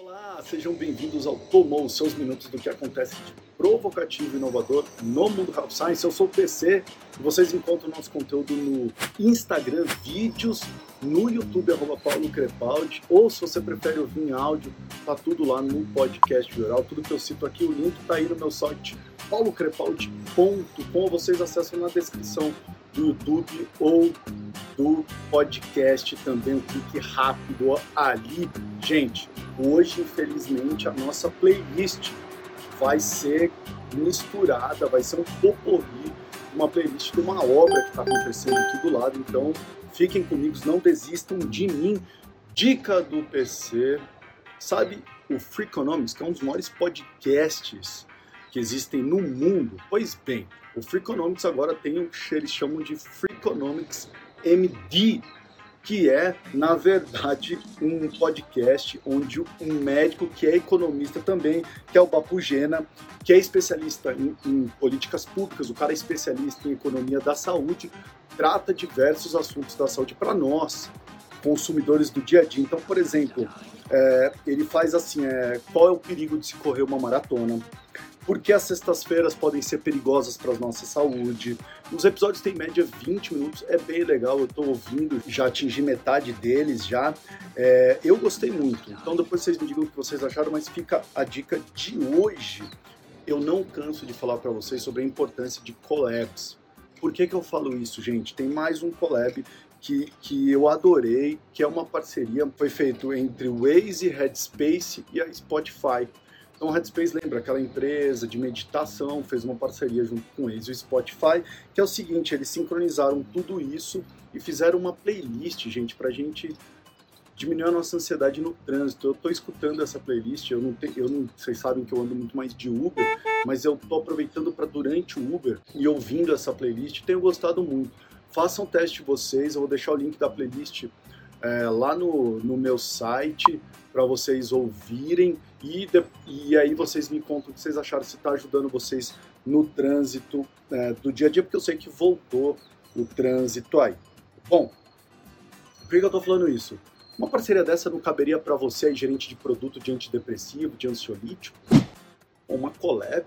Olá, sejam bem-vindos ao Tomou, seus minutos do que acontece de provocativo e inovador no mundo Health Science. Eu sou o PC e vocês encontram nosso conteúdo no Instagram, vídeos, no YouTube, arroba Paulo Crepaldi, ou se você prefere ouvir em áudio, tá tudo lá no podcast geral. Tudo que eu cito aqui, o link tá aí no meu site paulocrepaldi.com. Vocês acessam na descrição do YouTube ou do podcast também, um clique rápido ali. Gente, hoje, infelizmente, a nossa playlist vai ser misturada, vai ser um poporri, uma playlist de uma obra que está acontecendo aqui do lado. Então, fiquem comigo, não desistam de mim. Dica do PC, sabe o Freakonomics, que é um dos maiores podcasts que existem no mundo? Pois bem, o Freakonomics agora tem o que eles chamam de Freakonomics MD, que é, na verdade, um podcast onde um médico que é economista também, que é o Bapugena, que é especialista em, em, políticas públicas, o cara é especialista em economia da saúde, trata diversos assuntos da saúde para nós, consumidores do dia a dia. Então, por exemplo, é, ele faz assim, é, qual é o perigo de se correr uma maratona? Por que as sextas-feiras podem ser perigosas para a nossa saúde. Os episódios têm média 20 minutos, é bem legal, eu estou ouvindo, já atingi metade deles já. É, eu gostei muito, então depois vocês me digam o que vocês acharam, mas fica a dica de hoje. Eu não canso de falar para vocês sobre a importância de collabs. Por que, que eu falo isso, gente? Tem mais um collab que, que eu adorei, que é uma parceria, foi feito entre o Waze, Headspace e a Spotify. Então, o Headspace lembra aquela empresa de meditação, fez uma parceria junto com eles e o Spotify, que é o seguinte, eles sincronizaram tudo isso e fizeram uma playlist, gente, pra gente diminuir a nossa ansiedade no trânsito. Eu tô escutando essa playlist, eu não tenho, eu não, vocês sabem que eu ando muito mais de Uber, mas eu tô aproveitando para durante o Uber e ouvindo essa playlist, tenho gostado muito. Façam um teste vocês, eu vou deixar o link da playlist é, lá no, no meu site para vocês ouvirem e, de, e aí vocês me contam o que vocês acharam, se está ajudando vocês no trânsito é, do dia a dia, porque eu sei que voltou o trânsito aí. Bom, por que eu estou falando isso? Uma parceria dessa não caberia para você, aí, gerente de produto de antidepressivo, de ansiolítico? Uma collab?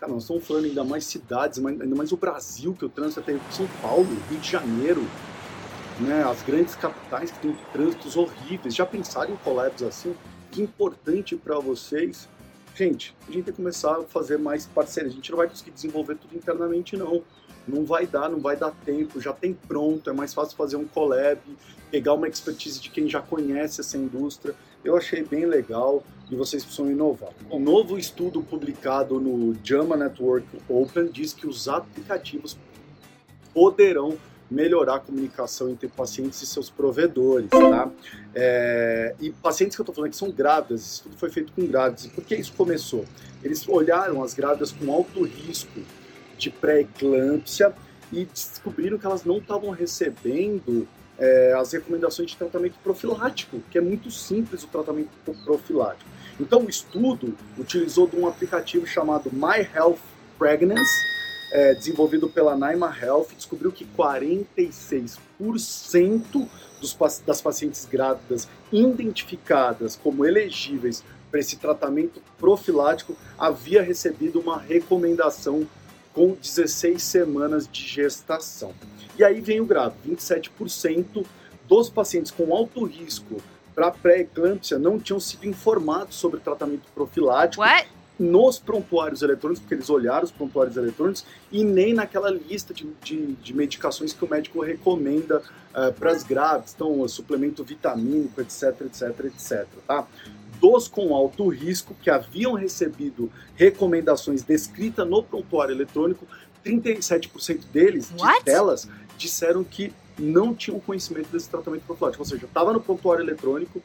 Cara, nós estamos falando ainda mais cidades, ainda mais o Brasil, que o trânsito até São Paulo, Rio de Janeiro, né, as grandes capitais que têm trânsitos horríveis. Já pensaram em collabs assim? Que importante para vocês. Gente, a gente tem que começar a fazer mais parcerias. A gente não vai conseguir desenvolver tudo internamente, não. Não vai dar, não vai dar tempo, já tem pronto, é mais fácil fazer um collab, pegar uma expertise de quem já conhece essa indústria. Eu achei bem legal e vocês precisam inovar. Um novo estudo publicado no JAMA Network Open diz que os aplicativos poderão melhorar a comunicação entre pacientes e seus provedores, tá? É, e pacientes que eu estou falando que são grávidas, isso tudo foi feito com grávidas. E por que isso começou? Eles olharam as grávidas com alto risco de pré-eclâmpsia e descobriram que elas não estavam recebendo é, as recomendações de tratamento profilático, que é muito simples o tratamento profilático. Então, o estudo utilizou de um aplicativo chamado My Health Pregnancy, é, desenvolvido pela Naima Health, descobriu que 46% dos, das pacientes grávidas identificadas como elegíveis para esse tratamento profilático havia recebido uma recomendação com 16 semanas de gestação. E aí vem o grave, 27% dos pacientes com alto risco para pré-eclâmpsia não tinham sido informados sobre tratamento profilático What? Nos prontuários eletrônicos, porque eles olharam os prontuários eletrônicos, e nem naquela lista de, de, de medicações que o médico recomenda uh, para as grávidas, então suplemento vitamínico, etc, etc, etc, tá? Dos com alto risco que haviam recebido recomendações descritas no prontuário eletrônico, 37% deles, de delas, disseram que não tinham conhecimento desse tratamento profilático, ou seja, estava no prontuário eletrônico,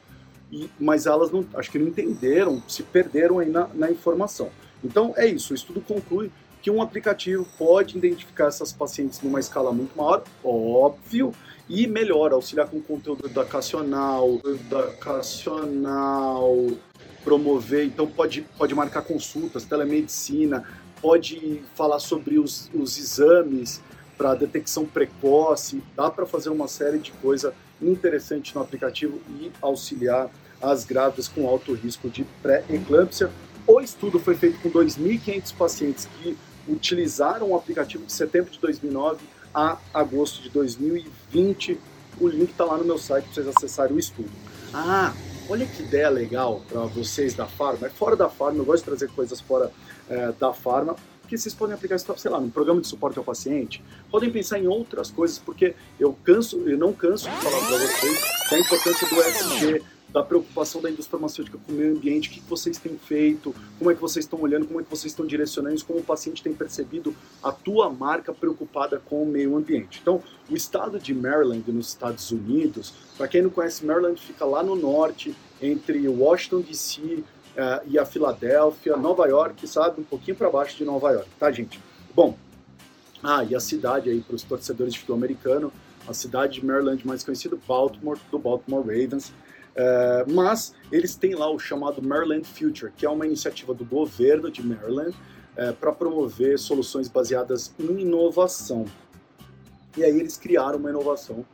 e, mas elas não, acho que não entenderam, se perderam aí na, na informação. Então é isso, o estudo conclui que um aplicativo pode identificar essas pacientes numa escala muito maior, óbvio, e melhor, auxiliar com conteúdo educacional, educacional, promover, então pode, pode marcar consultas, telemedicina, pode falar sobre os, os exames para detecção precoce, dá para fazer uma série de coisas interessante no aplicativo e auxiliar as grávidas com alto risco de pré-eclâmpsia. O estudo foi feito com 2.500 pacientes que utilizaram o aplicativo de setembro de 2009 a agosto de 2020. O link está lá no meu site para vocês acessarem o estudo. Ah, olha que ideia legal para vocês da Farma. É fora da Farma, eu gosto de trazer coisas fora é, da Farma, que vocês podem aplicar isso, sei lá, no programa de suporte ao paciente. Podem pensar em outras coisas, porque eu canso, eu não canso de falar para vocês da importância do SG, da preocupação da indústria farmacêutica com o meio ambiente, o que vocês têm feito, como é que vocês estão olhando, como é que vocês estão direcionando, como o paciente tem percebido a tua marca preocupada com o meio ambiente. Então, o estado de Maryland, nos Estados Unidos, para quem não conhece, Maryland fica lá no norte, entre Washington DC uh, e a Filadélfia, Nova York, sabe, um pouquinho para baixo de Nova York, tá, gente? Bom, ah, e a cidade aí para os torcedores de futebol americano, a cidade de Maryland mais conhecida, Baltimore, do Baltimore Ravens. É, mas eles têm lá o chamado Maryland Future, que é uma iniciativa do governo de Maryland é, para promover soluções baseadas em inovação. E aí eles criaram uma inovação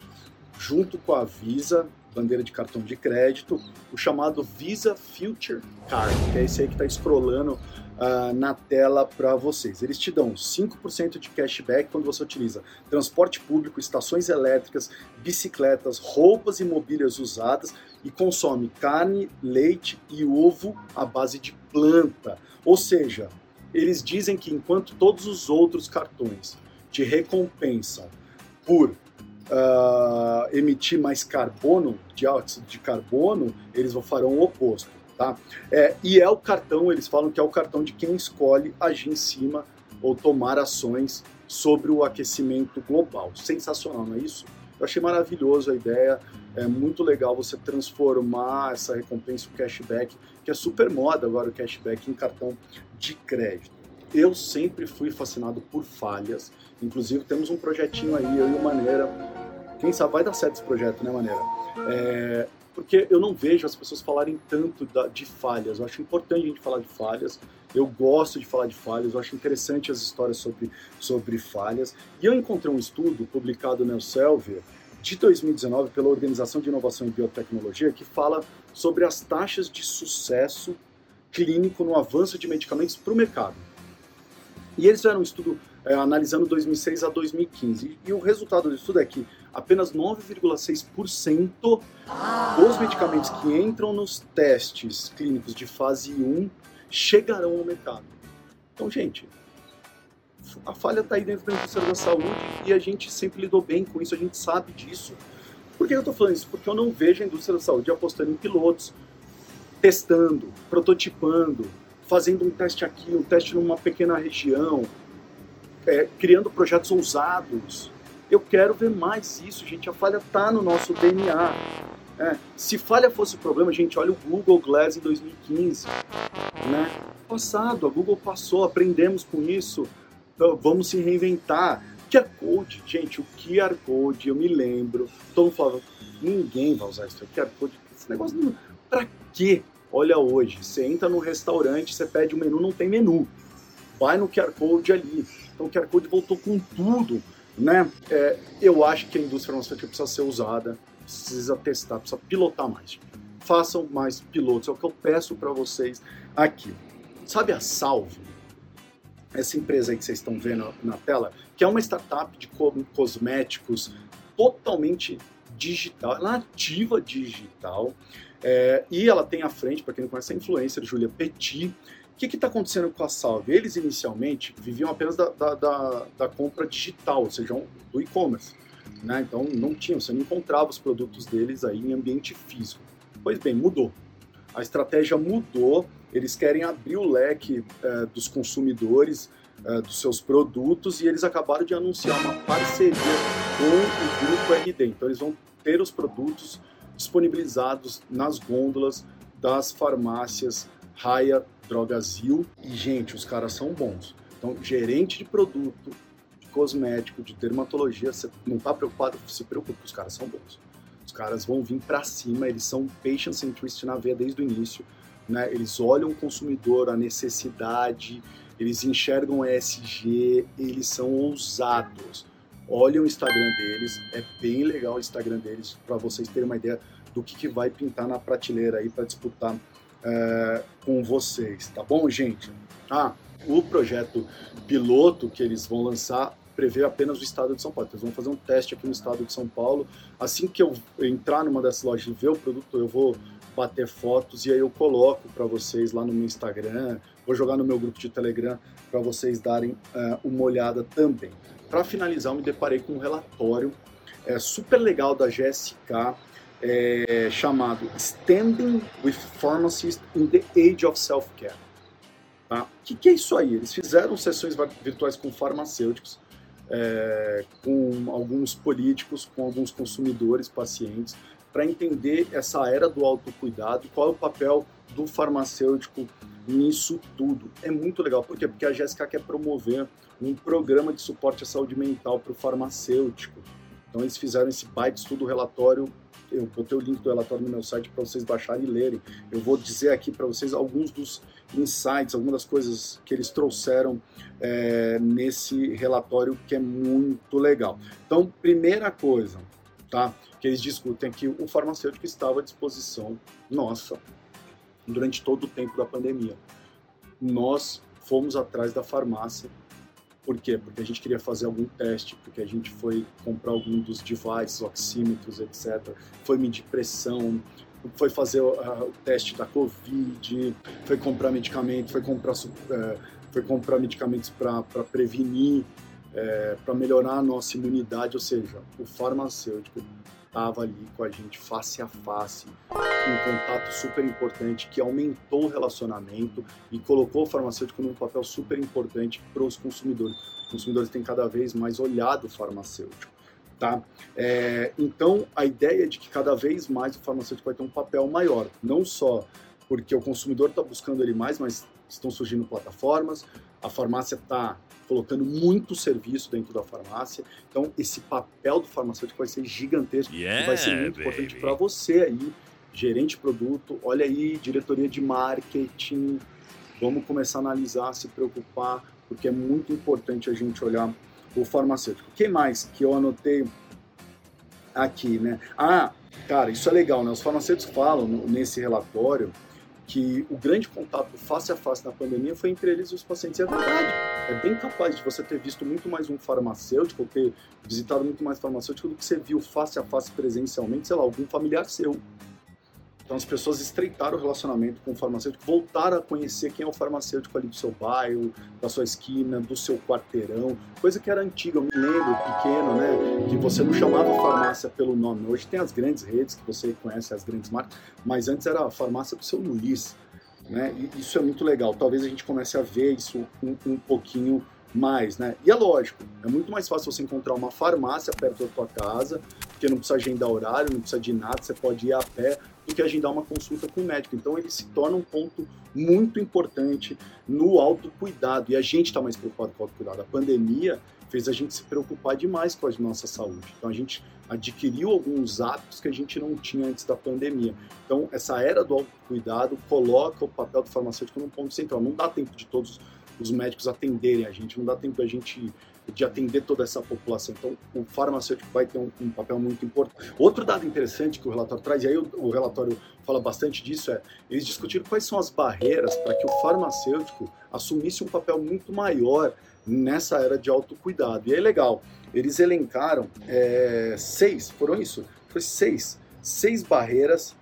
junto com a Visa, bandeira de cartão de crédito, o chamado Visa Future Card, que é esse aí que está scrollando uh, na tela para vocês. Eles te dão 5% de cashback quando você utiliza transporte público, estações elétricas, bicicletas, roupas e mobílias usadas e consome carne, leite e ovo à base de planta. Ou seja, eles dizem que enquanto todos os outros cartões te recompensam por uh, emitir mais carbono, dióxido de carbono, eles farão o oposto. Tá? É, e é o cartão, eles falam que é o cartão de quem escolhe agir em cima ou tomar ações sobre o aquecimento global. Sensacional, não é isso? Eu achei maravilhoso a ideia, é muito legal você transformar essa recompensa, o cashback, que é super moda agora o cashback em cartão de crédito. Eu sempre fui fascinado por falhas, inclusive temos um projetinho aí, eu e o Maneira, quem sabe vai dar certo esse projeto, né Maneira? É, porque eu não vejo as pessoas falarem tanto da, de falhas. Eu acho importante a gente falar de falhas. Eu gosto de falar de falhas. Eu acho interessante as histórias sobre, sobre falhas. E eu encontrei um estudo publicado no Elsevier de 2019 pela Organização de Inovação em Biotecnologia que fala sobre as taxas de sucesso clínico no avanço de medicamentos para o mercado. E eles fizeram um estudo é, analisando 2006 a 2015. E o resultado do estudo é que apenas 9,6% dos medicamentos que entram nos testes clínicos de fase 1 chegarão ao mercado. Então, gente, a falha está aí dentro da indústria da saúde e a gente sempre lidou bem com isso, a gente sabe disso. Por que eu estou falando isso? Porque eu não vejo a indústria da saúde apostando em pilotos, testando, prototipando, fazendo um teste aqui, um teste numa pequena região, é, criando projetos ousados. Eu quero ver mais isso, gente. A falha está no nosso DNA. É, se falha fosse o problema, gente, olha o Google Glass em 2015. Né? Passado, a Google passou, aprendemos com isso. Então, vamos se reinventar. QR Code, gente, o QR Code, eu me lembro. Todo mundo falava, ninguém vai usar isso. QR Code, esse negócio, não... pra quê? Olha hoje, você entra num restaurante, você pede um menu, não tem menu. Vai no QR Code ali. Então o QR Code voltou com tudo, né? É, eu acho que a indústria farmacêutica precisa ser usada, precisa testar, precisa pilotar mais. Façam mais pilotos, é o que eu peço para vocês aqui. Sabe a Salve? Essa empresa aí que vocês estão vendo na tela, que é uma startup de cosméticos totalmente digital, é nativa digital, é, e ela tem à frente, para quem não conhece, a influencer Julia Petit, o que está acontecendo com a Salve? Eles inicialmente viviam apenas da, da, da, da compra digital, ou seja, do e-commerce. Né? Então não tinham, você não encontrava os produtos deles aí em ambiente físico. Pois bem, mudou. A estratégia mudou, eles querem abrir o leque é, dos consumidores é, dos seus produtos e eles acabaram de anunciar uma parceria com o Grupo RD. Então eles vão ter os produtos disponibilizados nas gôndolas das farmácias Raia Drogazil. E, gente, os caras são bons. Então, gerente de produto, de cosmético, de dermatologia, você não está preocupado, se preocupe, os caras são bons. Os caras vão vir para cima, eles são patient centrist na veia desde o início. Né? Eles olham o consumidor, a necessidade, eles enxergam ESG, eles são ousados. Olhem o Instagram deles, é bem legal o Instagram deles, para vocês terem uma ideia do que, que vai pintar na prateleira aí para disputar é, com vocês, tá bom, gente? Ah, o projeto piloto que eles vão lançar prevê apenas o estado de São Paulo. Então, eles vão fazer um teste aqui no estado de São Paulo. Assim que eu entrar numa dessas lojas e ver o produto, eu vou bater fotos e aí eu coloco para vocês lá no meu Instagram, vou jogar no meu grupo de Telegram para vocês darem uh, uma olhada também. Para finalizar, eu me deparei com um relatório é, super legal da GSK é, chamado Standing with Pharmacists in the Age of Self-Care. Tá? O que, que, é isso aí? Eles fizeram sessões virtuais com farmacêuticos, é, com alguns políticos, com alguns consumidores, pacientes, para entender essa era do autocuidado, qual é o papel do farmacêutico nisso tudo. É muito legal, por quê? Porque a Jéssica quer promover um programa de suporte à saúde mental para o farmacêutico. Então eles fizeram esse baita estudo relatório. Eu botei o link do relatório no meu site para vocês baixarem e lerem. Eu vou dizer aqui para vocês alguns dos insights, algumas das coisas que eles trouxeram é, nesse relatório que é muito legal. Então, primeira coisa, tá? Que eles discutem que o farmacêutico estava à disposição nossa durante todo o tempo da pandemia. Nós fomos atrás da farmácia por quê? Porque a gente queria fazer algum teste, porque a gente foi comprar algum dos devices, oxímetros, etc. Foi medir pressão, foi fazer o, uh, o teste da Covid, foi comprar medicamento, foi comprar, uh, foi comprar medicamentos para prevenir, uh, é, para melhorar a nossa imunidade, ou seja, o farmacêutico estava ali com a gente face a face, um contato super importante que aumentou o relacionamento e colocou o farmacêutico num papel super importante para os consumidores. Os consumidores têm cada vez mais olhado o farmacêutico. Tá? É, então, a ideia é de que cada vez mais o farmacêutico vai ter um papel maior, não só porque o consumidor está buscando ele mais, mas estão surgindo plataformas, a farmácia está colocando muito serviço dentro da farmácia. Então, esse papel do farmacêutico vai ser gigantesco yeah, e vai ser muito baby. importante para você aí, gerente de produto. Olha aí, diretoria de marketing. Vamos começar a analisar, se preocupar, porque é muito importante a gente olhar o farmacêutico. O que mais que eu anotei aqui, né? Ah, cara, isso é legal, né? Os farmacêuticos falam nesse relatório que o grande contato face a face na pandemia foi entre eles e os pacientes. E é verdade. É bem capaz de você ter visto muito mais um farmacêutico, ter visitado muito mais farmacêutico do que você viu face a face presencialmente, sei lá, algum familiar seu. Então as pessoas estreitaram o relacionamento com o farmacêutico, voltaram a conhecer quem é o farmacêutico ali do seu bairro, da sua esquina, do seu quarteirão, coisa que era antiga, eu me lembro, pequeno, né, que você não chamava farmácia pelo nome. Hoje tem as grandes redes que você conhece, as grandes marcas, mas antes era a farmácia do seu Luiz, né, e isso é muito legal. Talvez a gente comece a ver isso um, um pouquinho mais, né? E é lógico, é muito mais fácil você encontrar uma farmácia perto da tua casa, porque não precisa agendar horário, não precisa de nada, você pode ir a pé, do que agendar uma consulta com o médico. Então ele se torna um ponto muito importante no autocuidado. E a gente está mais preocupado com o autocuidado. A pandemia fez a gente se preocupar demais com a nossa saúde. Então a gente adquiriu alguns hábitos que a gente não tinha antes da pandemia. Então essa era do autocuidado coloca o papel do farmacêutico num ponto central. Não dá tempo de todos os médicos atenderem a gente, não dá tempo da gente de atender toda essa população. Então, o farmacêutico vai ter um, um, papel muito importante. Outro dado interessante que o relatório traz, e aí o, o relatório fala bastante disso, é eles discutiram quais são as barreiras para que o farmacêutico assumisse um papel muito maior nessa era de autocuidado. E é legal, eles elencaram é, seis, foram isso? Foi seis, seis barreiras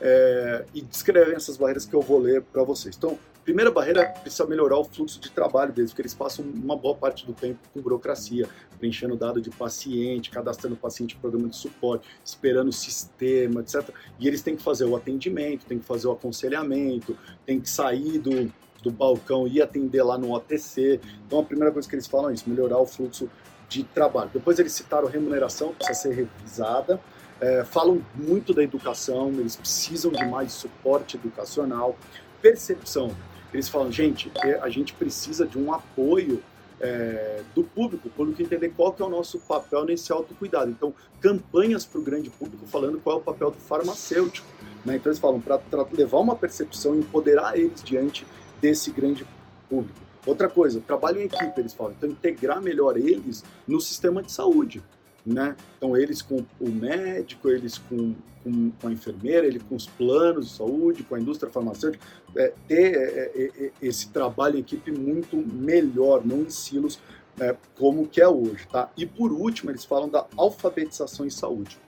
é, e descrevem essas barreiras que eu vou ler para vocês. Então, primeira barreira precisa melhorar o fluxo de trabalho deles, porque eles passam uma boa parte do tempo com burocracia, preenchendo dado de paciente, cadastrando paciente em programa de suporte, esperando o sistema, etc. E eles têm que fazer o atendimento, têm que fazer o aconselhamento, têm que sair do, do balcão e atender lá no OTC. Então a primeira coisa que eles falam é isso, melhorar o fluxo de trabalho. Depois eles citaram remuneração, precisa ser revisada. É, falam muito da educação, eles precisam de mais suporte educacional. Percepção, eles falam, gente, é, a gente precisa de um apoio é, do público, o entender qual que é o nosso papel nesse autocuidado. Então, campanhas para o grande público falando qual é o papel do farmacêutico. Né? Então, eles falam para levar uma percepção e empoderar eles diante desse grande público. Outra coisa, trabalho em equipe, eles falam. Então, integrar melhor eles no sistema de saúde. Né? Então eles com o médico, eles com, com, com a enfermeira, ele com os planos de saúde, com a indústria farmacêutica, é, ter é, é, é esse trabalho em equipe muito melhor, não em silos é, como que é hoje, tá? E por último, eles falam da alfabetização em saúde.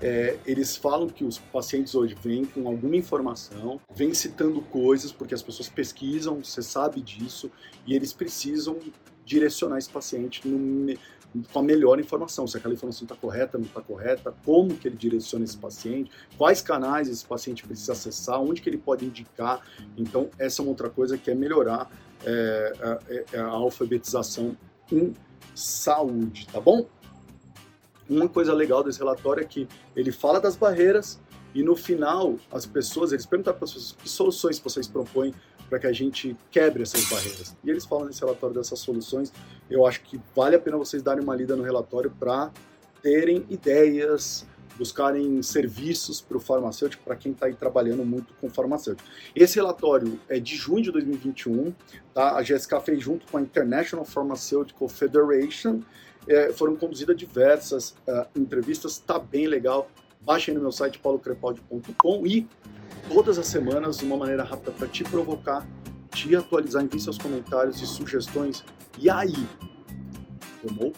É, eles falam que os pacientes hoje vêm com alguma informação, vêm citando coisas, porque as pessoas pesquisam, você sabe disso, e eles precisam direcionar esse paciente no, com a melhor informação, se aquela informação está correta, não está correta, como que ele direciona esse paciente, quais canais esse paciente precisa acessar, onde que ele pode indicar. Então, essa é uma outra coisa que é melhorar é, a, é, é a alfabetização em saúde, tá bom? Uma coisa legal desse relatório é que ele fala das barreiras e no final as pessoas, eles perguntam para as pessoas que soluções vocês propõem para que a gente quebre essas barreiras. E eles falam nesse relatório dessas soluções. Eu acho que vale a pena vocês darem uma lida no relatório para terem ideias, buscarem serviços para o farmacêutico, para quem está aí trabalhando muito com farmacêutico. Esse relatório é de junho de 2021, tá? A GSK fez junto com a International Pharmaceutical Federation, é, foram conduzidas diversas uh, entrevistas, está bem legal. Baixem no meu site paulocrepaldi.com e todas as semanas, de uma maneira rápida para te provocar, te atualizar, envie seus comentários e sugestões. E aí? Tomou?